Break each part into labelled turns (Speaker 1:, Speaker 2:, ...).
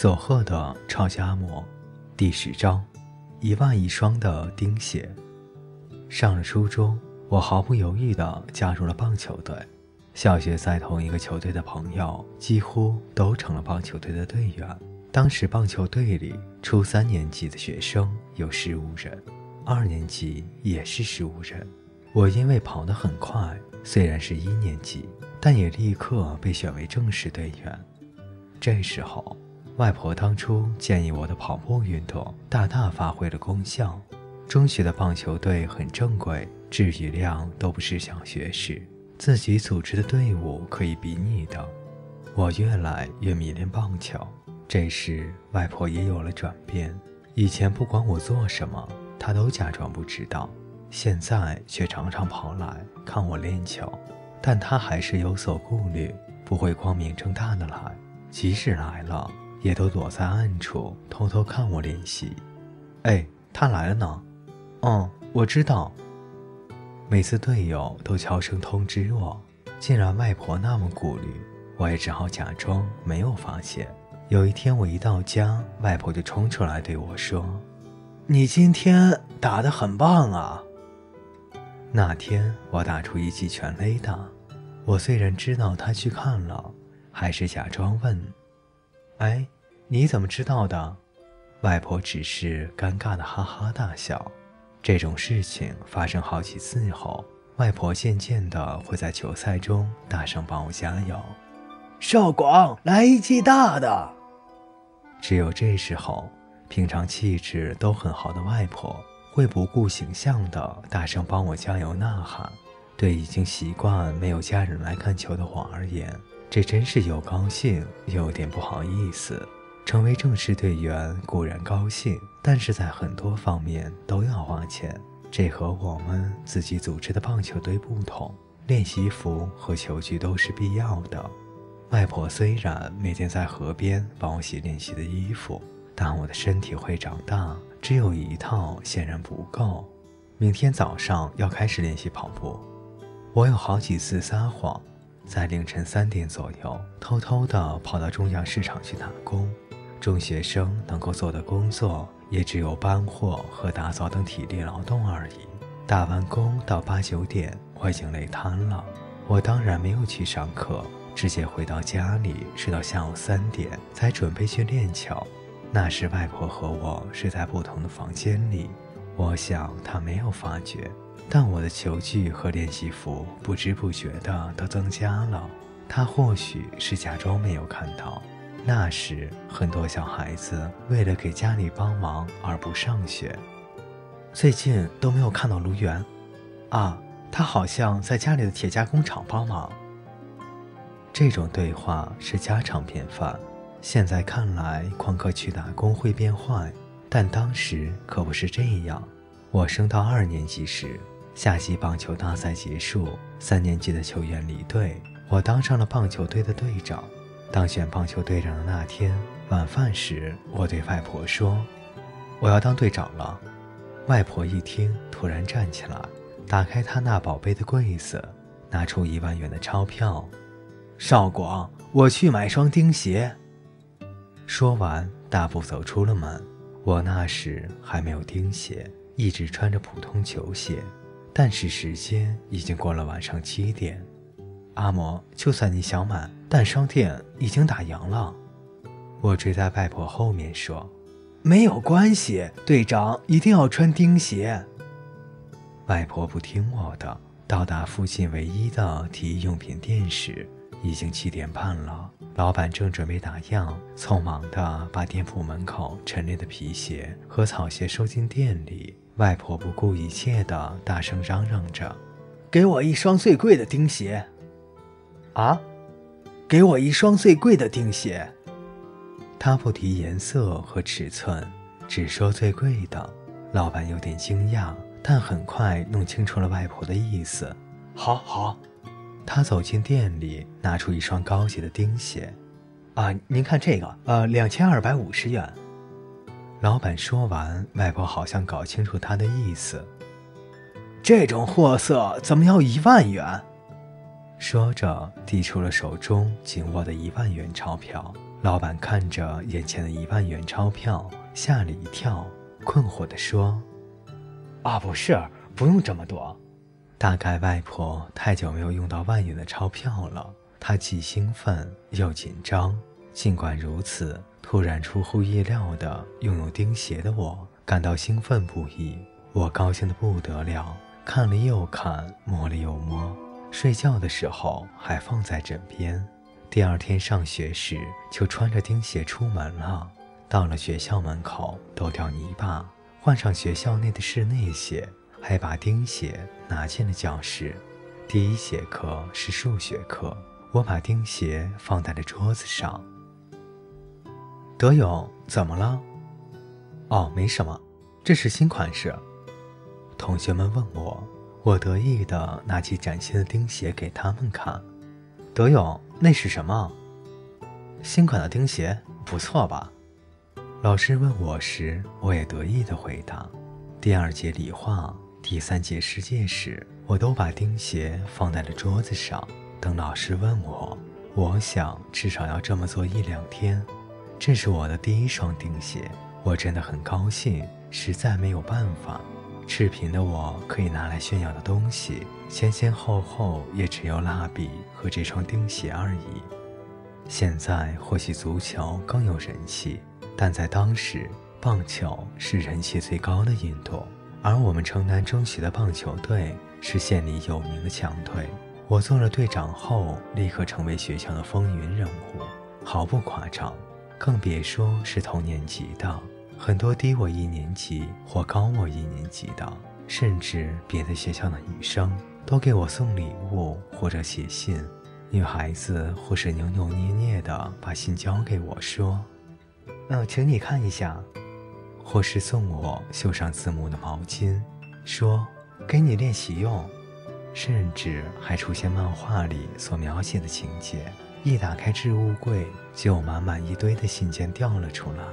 Speaker 1: 佐贺的超级阿嬷，第十章，一万一双的钉鞋。上了初中，我毫不犹豫地加入了棒球队。小学在同一个球队的朋友几乎都成了棒球队的队员。当时棒球队里初三年级的学生有十五人，二年级也是十五人。我因为跑得很快，虽然是一年级，但也立刻被选为正式队员。这时候。外婆当初建议我的跑步运动大大发挥了功效。中学的棒球队很正规，质与量都不是小学时自己组织的队伍可以比拟的。我越来越迷恋棒球。这时，外婆也有了转变。以前不管我做什么，她都假装不知道，现在却常常跑来看我练球。但她还是有所顾虑，不会光明正大的来，即使来了。也都躲在暗处偷偷看我练习。哎，他来了呢。嗯，我知道。每次队友都悄声通知我，既然外婆那么顾虑，我也只好假装没有发现。有一天我一到家，外婆就冲出来对我说：“你今天打得很棒啊。”那天我打出一记全垒打。我虽然知道他去看了，还是假装问。哎，你怎么知道的？外婆只是尴尬的哈哈大笑。这种事情发生好几次后，外婆渐渐的会在球赛中大声帮我加油：“少广，来一记大的！”只有这时候，平常气质都很好的外婆会不顾形象的大声帮我加油呐喊。对已经习惯没有家人来看球的我而言，这真是又高兴又有点不好意思。成为正式队员固然高兴，但是在很多方面都要花钱。这和我们自己组织的棒球队不同，练习服和球具都是必要的。外婆虽然每天在河边帮我洗练习的衣服，但我的身体会长大，只有一套显然不够。明天早上要开始练习跑步，我有好几次撒谎。在凌晨三点左右，偷偷地跑到中央市场去打工。中学生能够做的工作，也只有搬货和打扫等体力劳动而已。打完工到八九点，我已经累瘫了。我当然没有去上课，直接回到家里，睡到下午三点才准备去练球。那时外婆和我睡在不同的房间里，我想他没有发觉。但我的球具和练习服不知不觉的都增加了，他或许是假装没有看到。那时很多小孩子为了给家里帮忙而不上学。最近都没有看到卢源，啊，他好像在家里的铁加工厂帮忙。这种对话是家常便饭。现在看来，旷课去打工会变坏，但当时可不是这样。我升到二年级时。夏季棒球大赛结束，三年级的球员离队，我当上了棒球队的队长。当选棒球队长的那天晚饭时，我对外婆说：“我要当队长了。”外婆一听，突然站起来，打开她那宝贝的柜子，拿出一万元的钞票：“少广，我去买双钉鞋。”说完，大步走出了门。我那时还没有钉鞋，一直穿着普通球鞋。但是时间已经过了晚上七点，阿嬷，就算你想买，但商店已经打烊了。我追在外婆后面说：“没有关系，队长一定要穿钉鞋。”外婆不听我的。到达附近唯一的体育用品店时，已经七点半了。老板正准备打烊，匆忙地把店铺门口陈列的皮鞋和草鞋收进店里。外婆不顾一切地大声嚷嚷着：“给我一双最贵的钉鞋！”啊，给我一双最贵的钉鞋！她不提颜色和尺寸，只说最贵的。老板有点惊讶，但很快弄清楚了外婆的意思。好好，他走进店里，拿出一双高级的钉鞋。啊，您看这个，呃，两千二百五十元。老板说完，外婆好像搞清楚他的意思。这种货色怎么要一万元？说着，递出了手中紧握的一万元钞票。老板看着眼前的一万元钞票，吓了一跳，困惑地说：“
Speaker 2: 啊，不是，不用这么多。
Speaker 1: 大概外婆太久没有用到万元的钞票了，她既兴奋又紧张。尽管如此，突然出乎意料的拥有钉鞋的我，感到兴奋不已。我高兴得不得了，看了又看，摸了又摸。睡觉的时候还放在枕边。第二天上学时，就穿着钉鞋出门了。到了学校门口，抖掉泥巴，换上学校内的室内鞋。还把钉鞋拿进了教室。第一节课是数学课，我把钉鞋放在了桌子上。
Speaker 2: 德勇，怎么了？
Speaker 1: 哦，没什么，这是新款式。同学们问我，我得意地拿起崭新的钉鞋给他们看。
Speaker 2: 德勇，那是什么？
Speaker 1: 新款的钉鞋，不错吧？老师问我时，我也得意地回答。第二节理化。第三节世界史，我都把钉鞋放在了桌子上，等老师问我。我想至少要这么做一两天。这是我的第一双钉鞋，我真的很高兴。实在没有办法，赤贫的我可以拿来炫耀的东西，前前后后也只有蜡笔和这双钉鞋而已。现在或许足球更有人气，但在当时，棒球是人气最高的运动。而我们城南中学的棒球队是县里有名的强队。我做了队长后，立刻成为学校的风云人物，毫不夸张。更别说是同年级的，很多低我一年级或高我一年级的，甚至别的学校的女生，都给我送礼物或者写信。女孩子或是扭扭捏捏的把信交给我，说：“
Speaker 2: 嗯，请你看一下。”
Speaker 1: 或是送我绣上字母的毛巾，说给你练习用，甚至还出现漫画里所描写的情节。一打开置物柜，就满满一堆的信件掉了出来。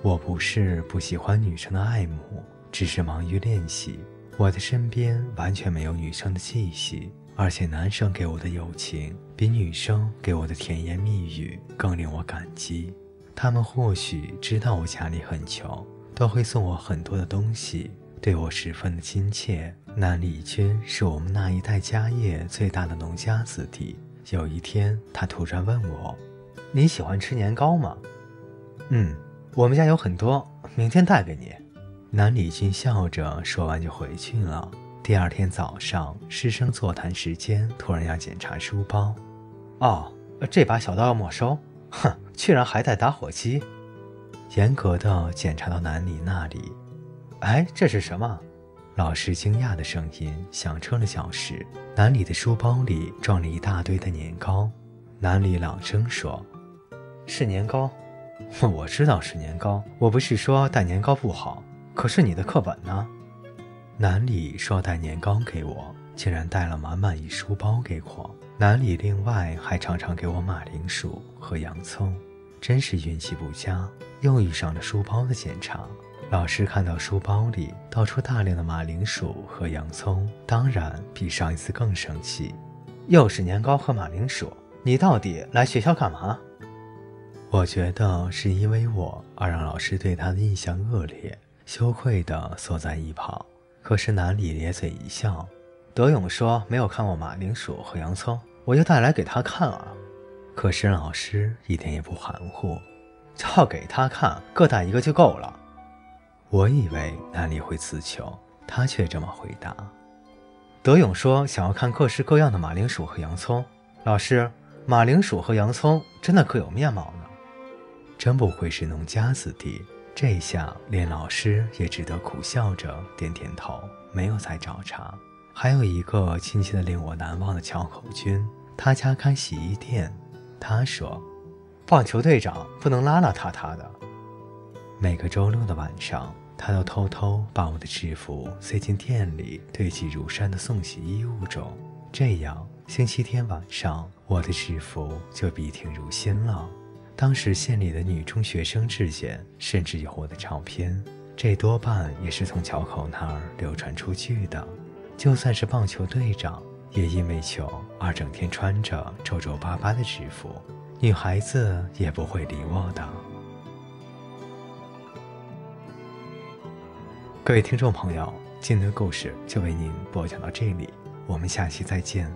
Speaker 1: 我不是不喜欢女生的爱慕，只是忙于练习。我的身边完全没有女生的气息，而且男生给我的友情比女生给我的甜言蜜语更令我感激。他们或许知道我家里很穷。都会送我很多的东西，对我十分的亲切。南李军是我们那一代家业最大的农家子弟。有一天，他突然问我：“
Speaker 2: 你喜欢吃年糕吗？”“
Speaker 1: 嗯，
Speaker 2: 我们家有很多，明天带给你。”
Speaker 1: 南李军笑着说完就回去了。第二天早上，师生座谈时间，突然要检查书包。
Speaker 2: 哦，这把小刀要没收。哼，居然还带打火机。
Speaker 1: 严格的检查到南里那里，
Speaker 2: 哎，这是什么？
Speaker 1: 老师惊讶的声音响彻了教室。南里的书包里装了一大堆的年糕。南里朗声说：“
Speaker 2: 是年糕，我知道是年糕。我不是说带年糕不好，可是你的课本呢？”
Speaker 1: 南里说带年糕给我，竟然带了满满一书包给我。南里另外还常常给我马铃薯和洋葱。真是运气不佳，又遇上了书包的检查。老师看到书包里倒出大量的马铃薯和洋葱，当然比上一次更生气。
Speaker 2: 又是年糕和马铃薯，你到底来学校干嘛？
Speaker 1: 我觉得是因为我而让老师对他的印象恶劣，羞愧地缩在一旁。可是南里咧嘴一笑，
Speaker 2: 德勇说没有看过马铃薯和洋葱，我就带来给他看啊。
Speaker 1: 可是老师一点也不含糊，
Speaker 2: 要给他看，各带一个就够了。
Speaker 1: 我以为南里会词穷，他却这么回答。
Speaker 2: 德勇说想要看各式各样的马铃薯和洋葱。老师，马铃薯和洋葱真的各有面貌呢。
Speaker 1: 真不愧是农家子弟，这下连老师也只得苦笑着点点头，没有再找茬。还有一个亲切的令我难忘的乔口君，他家开洗衣店。他说：“
Speaker 2: 棒球队长不能邋邋遢遢的。
Speaker 1: 每个周六的晚上，他都偷偷把我的制服塞进店里堆积如山的送洗衣物中。这样，星期天晚上我的制服就笔挺如新了。当时县里的女中学生之间甚至有我的照片，这多半也是从桥口那儿流传出去的。就算是棒球队长。”也因为穷而整天穿着皱皱巴巴的制服，女孩子也不会理我的。各位听众朋友，今天的故事就为您播讲到这里，我们下期再见。